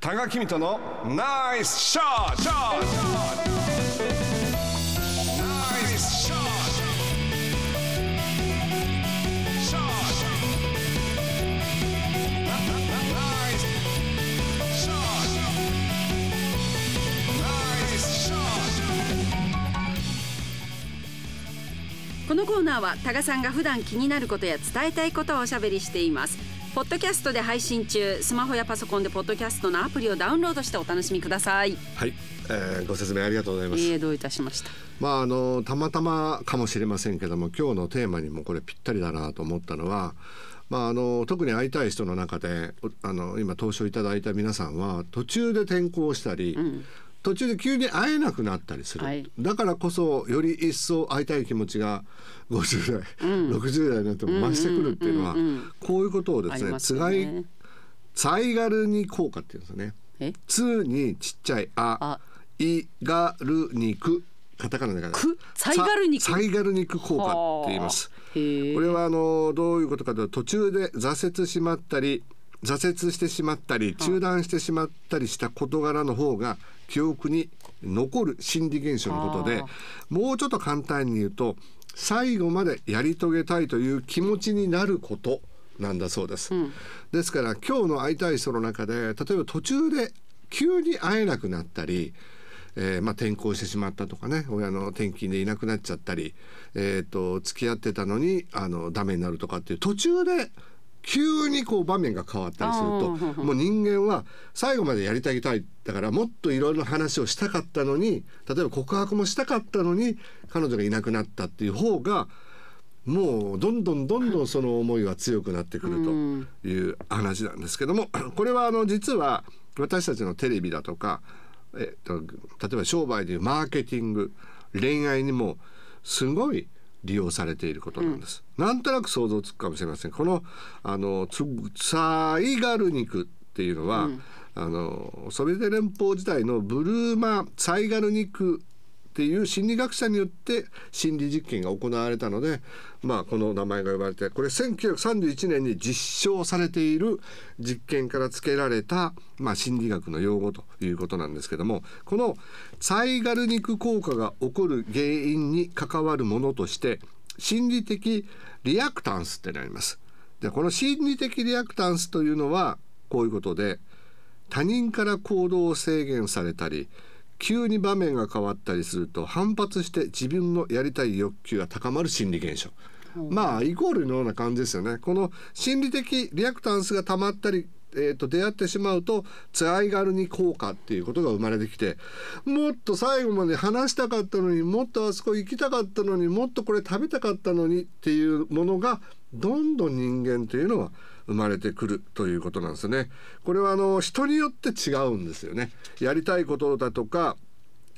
多賀君とのナイスショットナイスショッこのコーナーは多賀さんが普段気になることや伝えたいことをおしゃべりしていますポッドキャストで配信中スマホやパソコンでポッドキャストのアプリをダウンロードしてお楽しみください。はい、えー、ご説明ありがとうございます。えー、どういたしました？まああのたまたまかもしれませんけども今日のテーマにもこれぴったりだなと思ったのは、まあ、あの特に会いたい人の中でおあの今投資をいただいた皆さんは途中で転校したり、途中で急に会えなくなったりする、はい。だからこそより一層会いたい気持ちが50代、60代になっても増してくるっていうのは、こういうことをですねつがねサイガルニ効果っていうんですよね。え？つにちっちゃいああ。いがる肉カタカナだからく？サイガル肉ササイガル肉効果って言います。これはあのどういうことかというと途中で挫折しまったり挫折してしまったり中断してしまったりした事柄の方が記憶に残る心理現象のことであもうちょっと簡単に言うと最後までやり遂げたいという気持ちになることなんだそうです。ですから今日の会いたい人の中で例えば途中で急に会えなくなったり、えーまあ、転校してしまったとかね親の転勤でいなくなっちゃったり、えー、と付き合ってたのにあのダメになるとかっていう途中で急にこう場面が変わったりするともう人間は最後までやりたいたいだからもっといろいろな話をしたかったのに例えば告白もしたかったのに彼女がいなくなったっていう方がもうどんどんどんどんその思いが強くなってくるという話なんですけども これはあの実は私たちのテレビだとか、えっと、例えば商売でいうマーケティング恋愛にもすごい利用されていることなんです。なんとなく想像つくかもしれません。このあのつサイガル肉っていうのは、あのソビエト連邦時代のブルーマサイガル肉っていう心理学者によって心理実験が行われたので、まあ、この名前が呼ばれてこれ1931年に実証されている実験から付けられた、まあ、心理学の用語ということなんですけどもこのサイガル肉効果が起こる原因に関わるものとして心理的リアクタンスってなります。でこの心理的リアクタンスというのはこういうことで他人から行動を制限されたり急に場面が変わったりすると反発して自分のやりたい欲求が高まる心理現象。まあイコールのような感じですよね。この心理的リアクタンスが溜まったり、えー、と出会ってしまうとツアイガルに効果っていうことが生まれてきてもっと最後まで話したかったのにもっとあそこ行きたかったのにもっとこれ食べたかったのにっていうものがどんどん人間というのは生まれてくるということなんですね。これはあの人によって違うんですよね。やりたいことだとか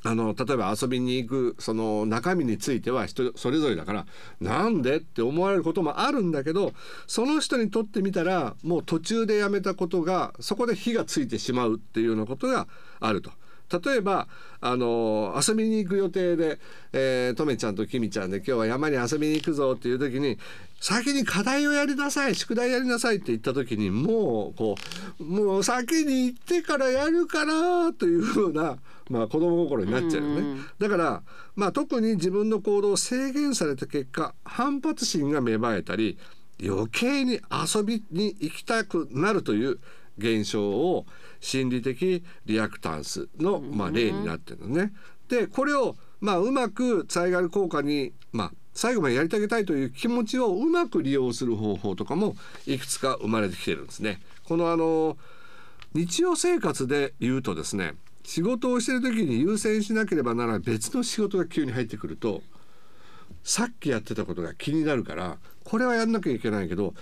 あの例えば遊びに行くその中身については人それぞれだからなんでって思われることもあるんだけどその人にとってみたらもう途中でやめたことがそこで火がついてしまうっていうようなことがあると。例えばあの遊びに行く予定で、えー、とめちゃんときみちゃんで今日は山に遊びに行くぞっていう時に先に課題をやりなさい宿題やりなさいって言った時にもうこうもう先に行ってからやるからというふうな、まあ、子供心になっちゃうよね。だから、まあ、特に自分の行動を制限された結果反発心が芽生えたり余計に遊びに行きたくなるという現象を心理的リアクタンスの、まあ、例になってるのね。でこれを、まあ、うまくサイガル効果に、まあ、最後までやり遂げたいという気持ちをうまく利用する方法とかもいくつか生まれてきてるんですね。このあの日常生活で言うとですね仕事をしてる時に優先しなければならない別の仕事が急に入ってくるとさっきやってたことが気になるからこれはやんなきゃいけないけど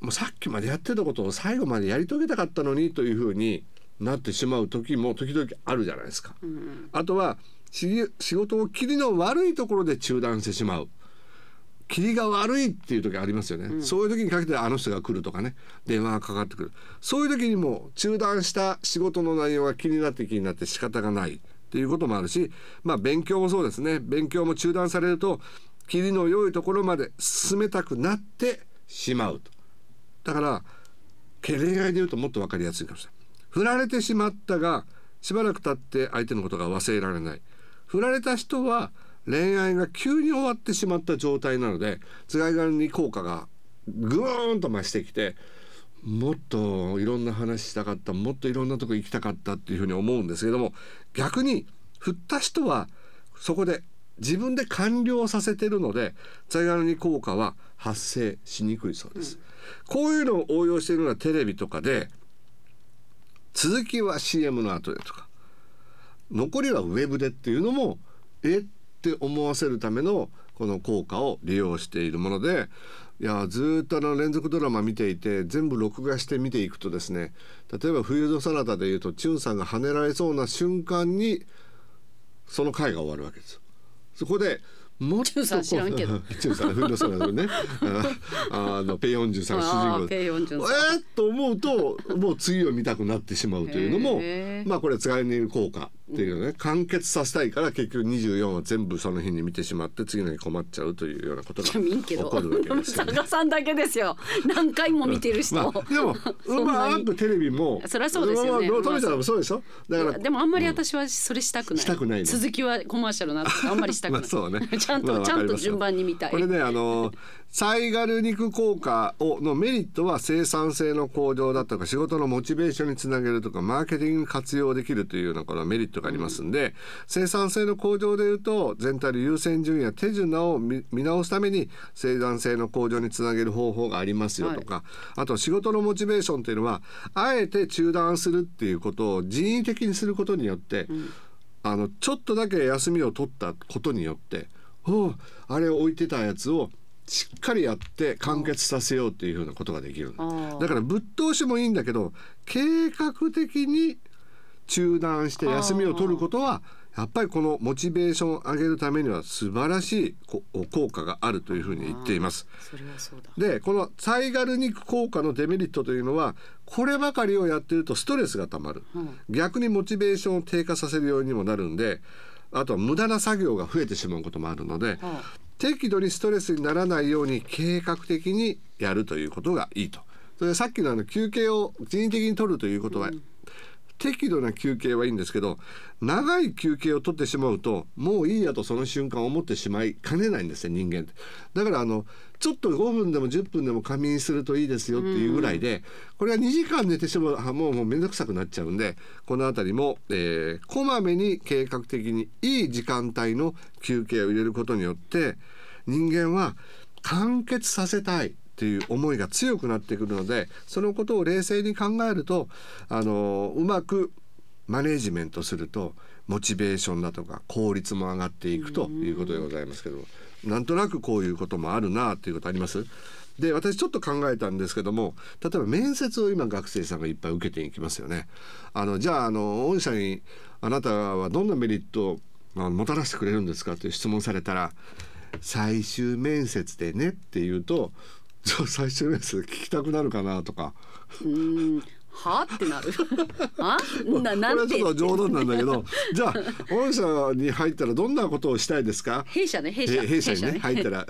もうさっきまでやってたことを最後までやり遂げたかったのにというふうになってしまう時も時々あるじゃないですか。あとはし仕事を切りの悪いところで中断してしまう。切りが悪いっていう時ありますよね、そういう時にかけてあの人が来るとかね。電話がかかってくる。そういう時にも中断した仕事の内容が気になって気になって仕方がない。っていうこともあるしまあ勉強もそうですね。勉強も中断されると切りの良いところまで進めたくなってしまうと。だから恋愛で言うともっと分かりやすいかもしれない振られてしまったがしばらく経って相手のことが忘れられない。振られた人は恋愛が急に終わってしまった状態なのでつがいがに効果がぐーんと増してきてもっといろんな話したかったもっといろんなとこ行きたかったっていうふうに思うんですけども逆に振った人はそこで自分で完了させてるので在ガに効果は発生しにくいそうです、こういうのを応用しているのはテレビとかで続きは CM の後でとか残りはウェブでっていうのもえって思わせるためのこの効果を利用しているものでいやずっとあの連続ドラマ見ていて全部録画して見ていくとですね例えば「冬のそなた」でいうとチュンさんが跳ねられそうな瞬間にその回が終わるわけです。そこでもっとチュンさん知らんけど。チ ュンさん冬のそなたのね。ああのペヨンジュさん主人公。ペヨンジュえー、と思うともう次を見たくなってしまうというのもまあこれ使いにいる効果っていうのね、完結させたいから結局24は全部その日に見てしまって次の日困っちゃうというようなことが起ど。こるわけですよね。さんだけですよ。何回も見てる人、まあ、でもうんまくテレビもそりゃそうですよね。まあまあトミちゃんもそうでしょ？だからでもあんまり私はそれしたくない,、したくないね。続きはコマーシャルなあんまりしたくない、まあそうねちゃんと、まあちゃんと順番に見たい。これねあのサイガル肉効果をのメリットは生産性の向上だとか仕事のモチベーションにつなげるとかマーケティングに活用できるというようなこのメリットがありますんで、生産性の向上でいうと全体の優先順位や手順を見見直すために生産性の向上につなげる方法がありますよとか、あと仕事のモチベーションというのはあえて中断するっていうことを人為的にすることによって、あのちょっとだけ休みを取ったことによってあれを置いてたやつをしっかりやって完結させようっていうふうなことができるだからぶっ通しもいいんだけど計画的に中断して休みを取ることはやっぱりこのモチベーションを上げるためには素晴らしいこ効果があるというふうに言っています。でこのサイガル肉効果のデメリットというのはこればかりをやってるとストレスがたまる、逆にモチベーションを低下させるようにもなるんであとは無駄な作業が増えてしまうこともあるので、は適度にストレスにならないように計画的にやるということがいいと。それでさっきのあの休憩を人為的に取るということは、適度な休憩はいいんですけど長い休憩を取ってしまうともういいやとその瞬間思ってしまいかねないんですね人間って。だからあのちょっと5分でも10分でも仮眠するといいですよっていうぐらいで、これは2時間寝てしまうあもうもう面倒くさくなっちゃうんでこの辺りも、えーこまめに計画的にいい時間帯の休憩を入れることによって人間は完結させたい。っていう思いが強くなってくるのでそのことを冷静に考えるとあのうまくマネージメントするとモチベーションだとか効率も上がっていくということでございますけどなんとなくこういうこともあるなっていうことあります？で私ちょっと考えたんですけども例えば面接を今学生さんがいっぱい受けていきますよね。あのじゃああの御社にあなたはどんなメリットをまあもたらしてくれるんですかという質問されたら最終面接でねって言うとじゃあ最終面接聞きたくなるかなとか。うーん。はってなる。あ？ななこれはちょっと冗談なんだけど。じゃあ御社に入ったらどんなことをしたいですか弊社ね弊社え弊社にね入ったら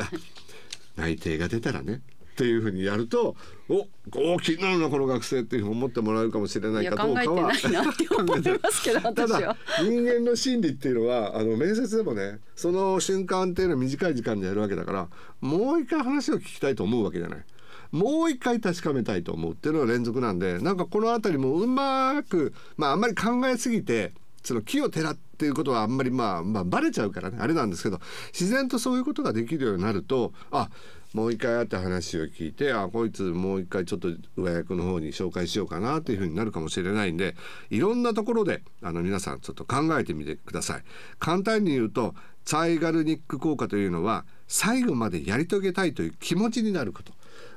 内定が出たらねっていうふうにやるとおお気になるなこの学生っていうふうに思ってもらえるかもしれないかどうかは考えてないなって思いますけどただ人間の心理っていうのはあの面接でもねその瞬間っていうのは短い時間でやるわけだからもう一回話を聞きたいと思うわけじゃない。もう一回確かめたいと思うっていうのは連続なんでなんかこの辺りもうまくまああんまり考えすぎてその木をてらっていうことはあんまりまあまあバレちゃうからねあれなんですけど自然とそういうことができるようになるとあもう一回会って話を聞いてあこいつもう一回ちょっと上役の方に紹介しようかなっていうふうになるかもしれないんでいろんなところであの皆さんちょっと考えてみてください。簡単に言うとサイガルニック効果というのは最後までやり遂げたいという気持ちになること。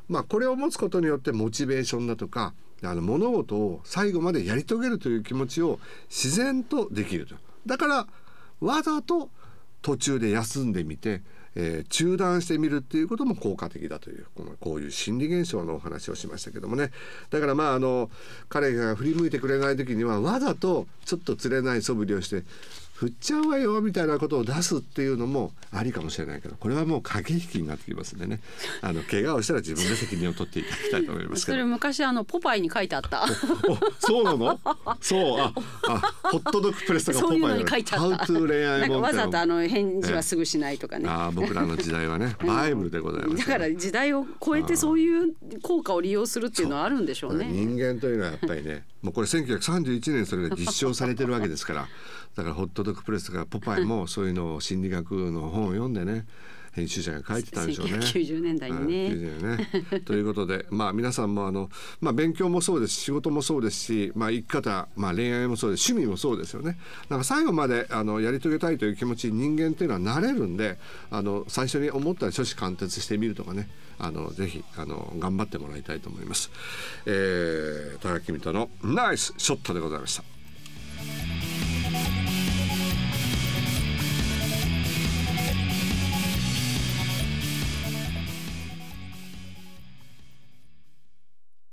まあこれを持つことによってモチベーションだとかあの物事を最後までやり遂げるという気持ちを自然とできると。だからわざと途中で休んでみて、えー中断してみるっていうことも効果的だというこのこういう心理現象のお話をしましたけどもね。だからまああの彼が振り向いてくれない時にはわざとちょっと釣れない素振りをして「振っちゃうわよみたいなことを出すっていうのもありかもしれないけどこれはもう駆け引きになってきますんでね あの怪我をしたら自分で責任を取っていただきたいと思いますけどそれ昔あのポパイに書いてあった。おそうなの？そうああ ホットドッグプレスとかポパイに書いてあった。なんかわざとあの返事はすぐしないとかね。あー僕らの時代はねバイブルでございますだから時代を超えてそういう効果を利用するっていうのはあるんでしょうね。人間というのはやっぱりねもうこれ1931年それが実証されてるわけですからだからホットドプレスとかポパイもそういうのを心理学の本を読んでね編集者が書いてたんでしょうね。1990年代にね。90年ね ということでまあ皆さんもあの、まあ、勉強もそうですし仕事もそうですし、まあ、生き方、まあ、恋愛もそうです趣味もそうですよね。なんか最後まであのやり遂げたいという気持ちに人間っていうのはなれるんであの最初に思ったら初子貫徹してみるとかねあのぜひあの頑張ってもらいたいと思います。えー、高木美斗のナイスショットでございました。